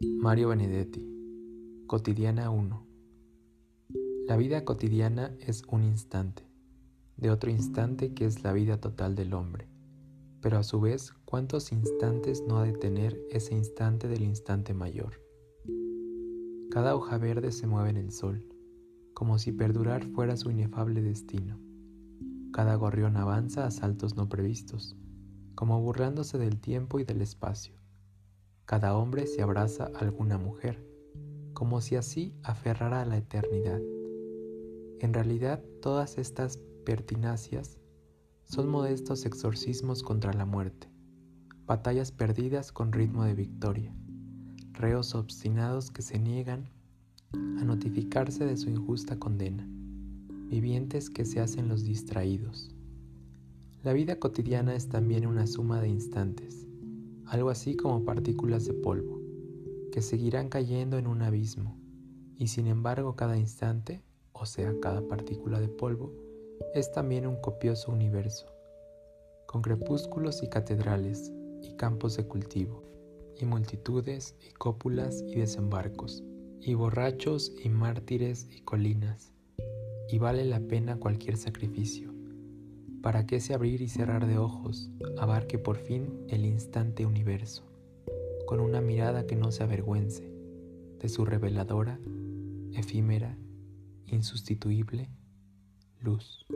Mario Benedetti, Cotidiana 1. La vida cotidiana es un instante, de otro instante que es la vida total del hombre, pero a su vez, ¿cuántos instantes no ha de tener ese instante del instante mayor? Cada hoja verde se mueve en el sol, como si perdurar fuera su inefable destino. Cada gorrión avanza a saltos no previstos, como burlándose del tiempo y del espacio. Cada hombre se abraza a alguna mujer, como si así aferrara a la eternidad. En realidad, todas estas pertinacias son modestos exorcismos contra la muerte, batallas perdidas con ritmo de victoria, reos obstinados que se niegan a notificarse de su injusta condena, vivientes que se hacen los distraídos. La vida cotidiana es también una suma de instantes, algo así como partículas de polvo, que seguirán cayendo en un abismo, y sin embargo cada instante, o sea, cada partícula de polvo, es también un copioso universo, con crepúsculos y catedrales y campos de cultivo, y multitudes y cópulas y desembarcos, y borrachos y mártires y colinas, y vale la pena cualquier sacrificio para que ese abrir y cerrar de ojos abarque por fin el instante universo, con una mirada que no se avergüence de su reveladora, efímera, insustituible luz.